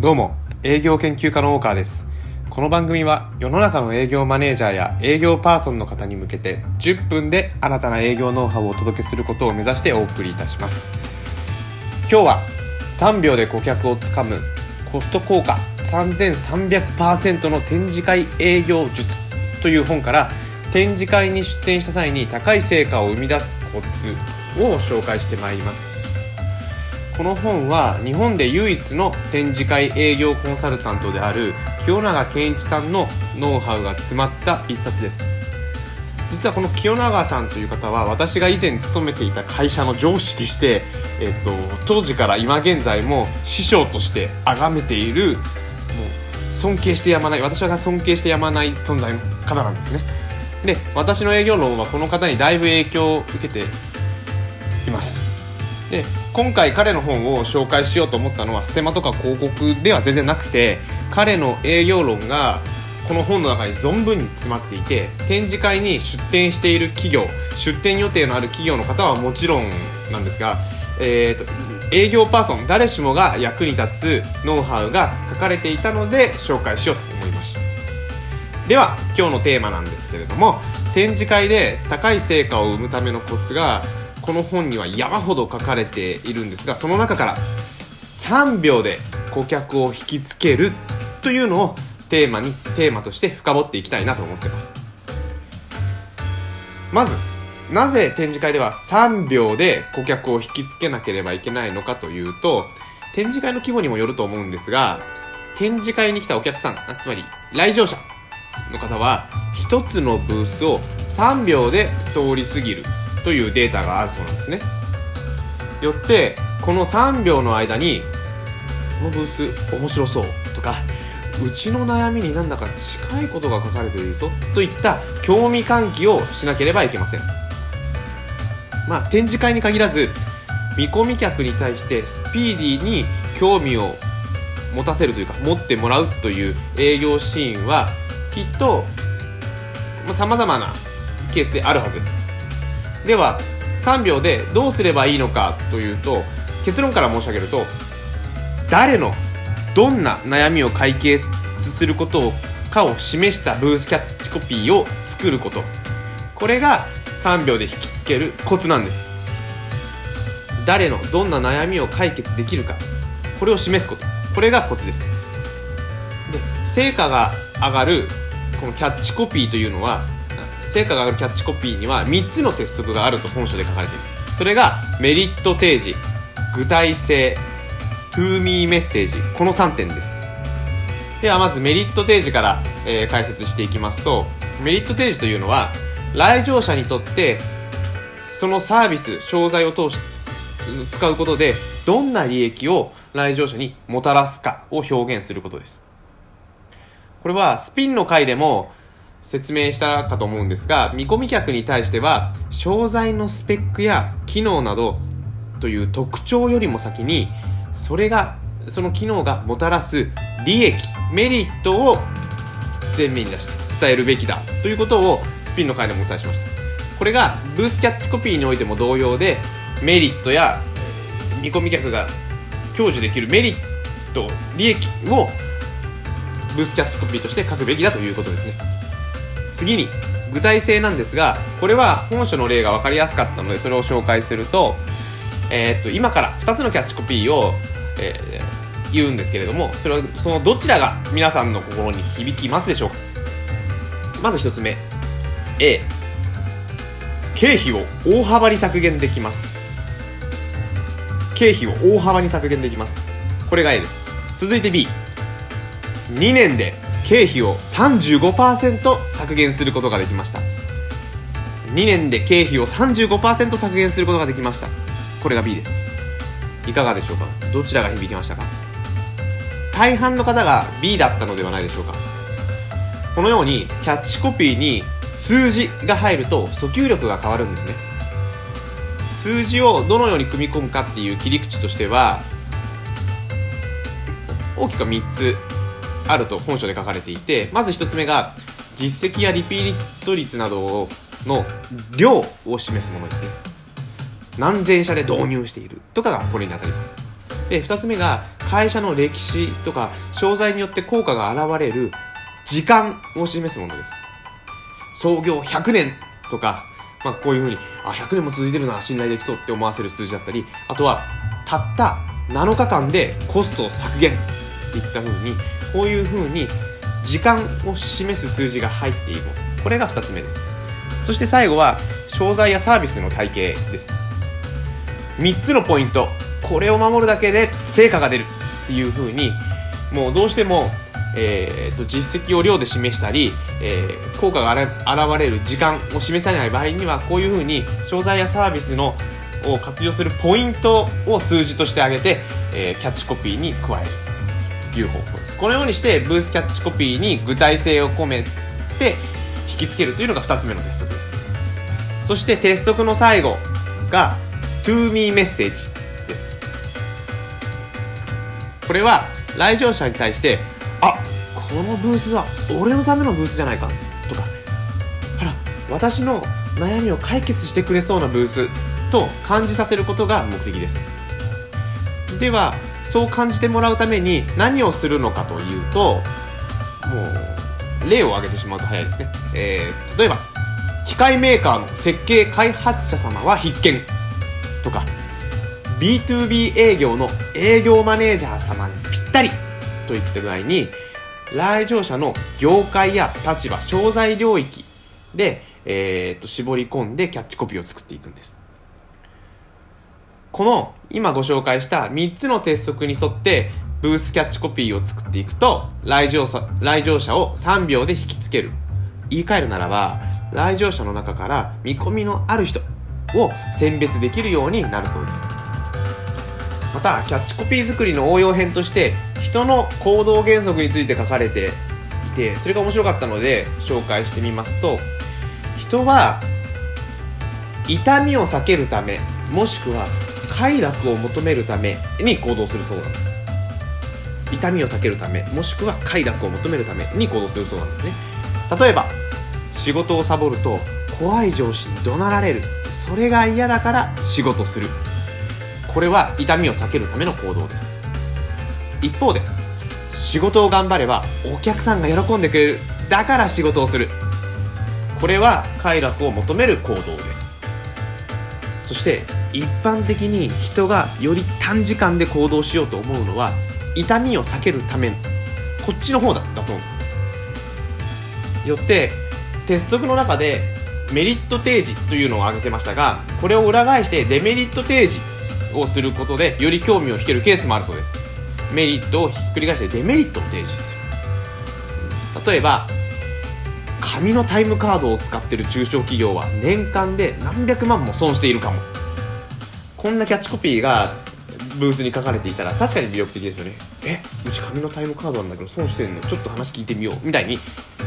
どうも、営業研究家の大川です。この番組は世の中の営業マネージャーや営業パーソンの方に向けて10分で新たな営業ノウハウをお届けすることを目指してお送りいたします。今日は3秒で顧客をつかむコスト効果3300%の展示会営業術という本から展示会に出展した際に高い成果を生み出すコツを紹介してまいります。この本は日本で唯一の展示会営業コンサルタントである清永健一さんのノウハウが詰まった一冊です。実はこの清永さんという方は私が以前勤めていた会社の上司でして、えっと、当時から今現在も師匠として崇めているもう尊敬してやまない私が尊敬してやまない存在の方なんですね。で私の営業論はこの方にだいぶ影響を受けています。で今回彼の本を紹介しようと思ったのはステマとか広告では全然なくて彼の営業論がこの本の中に存分に詰まっていて展示会に出展している企業出展予定のある企業の方はもちろんなんですが、えーと営業パーソン誰しもが役に立つノウハウが書かれていたので紹介しようと思いました。では今日のテーマなんですけれども展示会で高い成果を生むためのコツがこの本には山ほど書かれているんですがその中から3秒で顧客を引きつけるというのをテーマにテーマとして深掘っていきたいなと思ってます。まずなぜ展示会では3秒で顧客を引きつけなければいけないのかというと展示会の規模にもよると思うんですが展示会に来たお客さんつまり来場者の方は1つのブースを3秒で通り過ぎる。というデータがあるそうなんですね。よってこの3秒の間にこのブース面白そうとかうちの悩みになんだか近いことが書かれているぞといった興味喚起をしなければいけません。まあ展示会に限らず見込み客に対してスピーディーに興味を持たせるというか持ってもらうという営業シーンはきっとさまざ、まなケースであるはずです。では3秒でどうすればいいのかというと結論から申し上げると誰のどんな悩みを解決することかを示したブースキャッチコピーを作ること。これが3秒で引きつけるコツなんです。誰のどんな悩みを解決できるかこれを示すこと。これがコツです。で成果が上がるこのキャッチコピーというのは成果が上がるキャッチコピーには3つの鉄則があると本書で書かれています。それがメリット提示具体性トゥーミーメッセージ。この3点です。ではまずメリット提示から、えー解説していきますとメリット提示というのは来場者にとってそのサービス商材を通し使うことでどんな利益を来場者にもたらすかを表現することです。これはスピンの回でも説明したかと思うんですが見込み客に対しては商材のスペックや機能などという特徴よりも先にそれがその機能がもたらす利益メリットを前面に出して伝えるべきだということをスピンの回でもお伝えしました。これがブースキャッチコピーにおいても同様でメリットや見込み客が享受できるメリット利益をブースキャッチコピーとして書くべきだということですね。次に具体性なんですがこれは本書の例が分かりやすかったのでそれを紹介すると,、えーっと今から2つのキャッチコピーを、えー言うんですけれどもそれはそのどちらが皆さんの心に響きますでしょうか？まず1つ目。A 経費を大幅に削減できます。経費を大幅に削減できます。これが A です。続いて B2 年で経費を35%削減することができました。2年で経費を35%削減することができました。これが B です。いかがでしょうか？どちらが響きましたか？大半の方が B だったのではないでしょうか？このようにキャッチコピーに数字が入ると訴求力が変わるんですね。数字をどのように組み込むかっていう切り口としては大きく3つあると本書で書かれていてまず1つ目が実績やリピート率などの量を示すものですね。何千社で導入しているとかがこれに当たります。で2つ目が会社の歴史とか商材によって効果が現れる時間を示すものです。創業100年とか、まあ、こういうふうにあ100年も続いてるな信頼できそうって思わせる数字だったりあとはたった7日間でコストを削減。っていったふうにこういうふうに時間を示す数字が入っている。これが2つ目です。そして最後は商材やサービスの体系です。3つのポイント。これを守るだけで成果が出る。っていうふうにもうどうしても、えー、と実績を量で示したり、えー、効果が現れる時間を示さない場合にはこういうふうに商材やサービスのを活用するポイントを数字として挙げて、えー、キャッチコピーに加える。いう方法です。このようにしてブースキャッチコピーに具体性を込めて引きつけるというのが2つ目の鉄則です。そして鉄則の最後が To Me メッセージです。これは来場者に対してあこのブースは俺のためのブースじゃないかとかあら私の悩みを解決してくれそうなブースと感じさせることが目的です。ではそう感じてもらうために何をするのかというともう例を挙げてしまうと早いですね、えー、例えば機械メーカーの設計開発者様は必見とか B2B 営業の営業マネージャー様にぴったりといった具合に来場者の業界や立場商材領域で、えー、と絞り込んでキャッチコピーを作っていくんです。この今ご紹介した3つの鉄則に沿ってブースキャッチコピーを作っていくと来場者来場者を3秒で引きつける言い換えるならば来場者の中から見込みのある人を選別できるようになるそうですまたキャッチコピー作りの応用編として人の行動原則について書かれていてそれが面白かったので紹介してみますと人は痛みを避けるためもしくは快楽を求めるために行動するそうなんです。痛みを避けるためもしくは快楽を求めるために行動するそうなんですね。例えば仕事をサボると怖い上司に怒鳴られる。それが嫌だから仕事する。これは痛みを避けるための行動です。一方で仕事を頑張ればお客さんが喜んでくれる。だから仕事をする。これは快楽を求める行動です。そして一般的に人がより短時間で行動しようと思うのは痛みを避けるためこっちの方だったそうなんです。よって鉄則の中でメリット提示というのを挙げてましたがこれを裏返してデメリット提示をすることでより興味を引けるケースもあるそうです。メリットをひっくり返してデメリットを提示する。例えば紙のタイムカードを使ってる中小企業は年間で何百万も損しているかも。こんなキャッチコピーがブースに書かれていたら確かに魅力的ですよね。えうち紙のタイムカードなんだけど損してんの？ちょっと話聞いてみようみたいに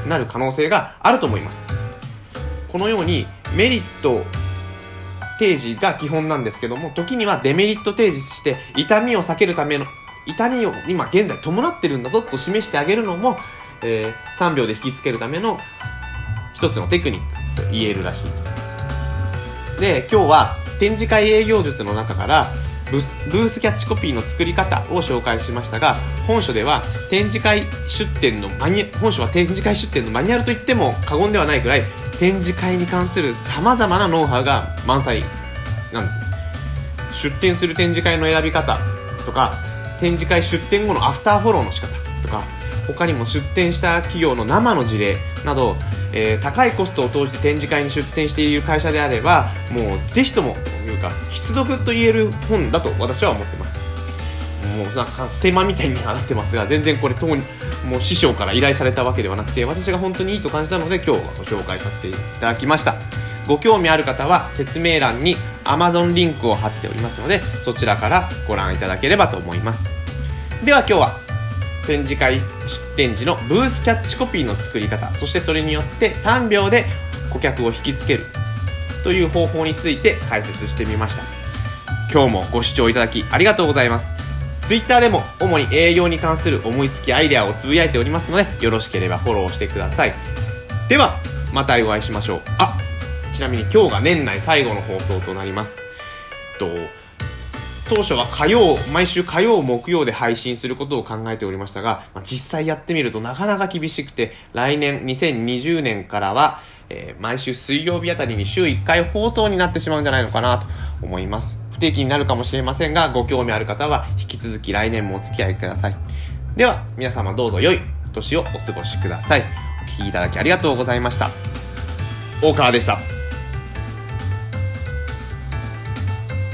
なる可能性があると思います。このようにメリット提示が基本なんですけども時にはデメリット提示して痛みを避けるための痛みを今現在伴ってるんだぞと示してあげるのも、えー、3秒で引きつけるための一つのテクニックと言えるらしい。ですで今日は展示会営業術の中からブースキャッチコピーの作り方を紹介しましたが本書では展示会出展のマニ本書は展示会出展のマニュアルといっても過言ではないくらい展示会に関する様々なノウハウが満載なんです。出展する展示会の選び方とか展示会出展後のアフターフォローの仕方とか他にも出展した企業の生の事例など、えー、高いコストを投じて展示会に出展している会社であればもうぜひともというか必読と言える本だと私は思ってます。もうなんかステマみたいになってますが全然これ当にもう師匠から依頼されたわけではなくて私が本当にいいと感じたので今日はご紹介させていただきました。ご興味ある方は説明欄に Amazon リンクを貼っておりますのでそちらからご覧いただければと思います。では今日は展示会出展時のブースキャッチコピーの作り方そしてそれによって3秒で顧客を引きつけるという方法について解説してみました。今日もご視聴いただきありがとうございます。Twitter でも主に営業に関する思いつきアイデアをつぶやいておりますのでよろしければフォローしてください。ではまたお会いしましょう。あちなみに今日が年内最後の放送となります。と当初は火曜、毎週火曜、木曜で配信することを考えておりましたが、まあ、実際やってみるとなかなか厳しくて、来年2020年からは、えー、毎週水曜日あたりに週1回放送になってしまうんじゃないのかなと思います。不定期になるかもしれませんが、ご興味ある方は引き続き来年もお付き合いください。では、皆様どうぞ良い年をお過ごしください。お聴きいただきありがとうございました。大川でした。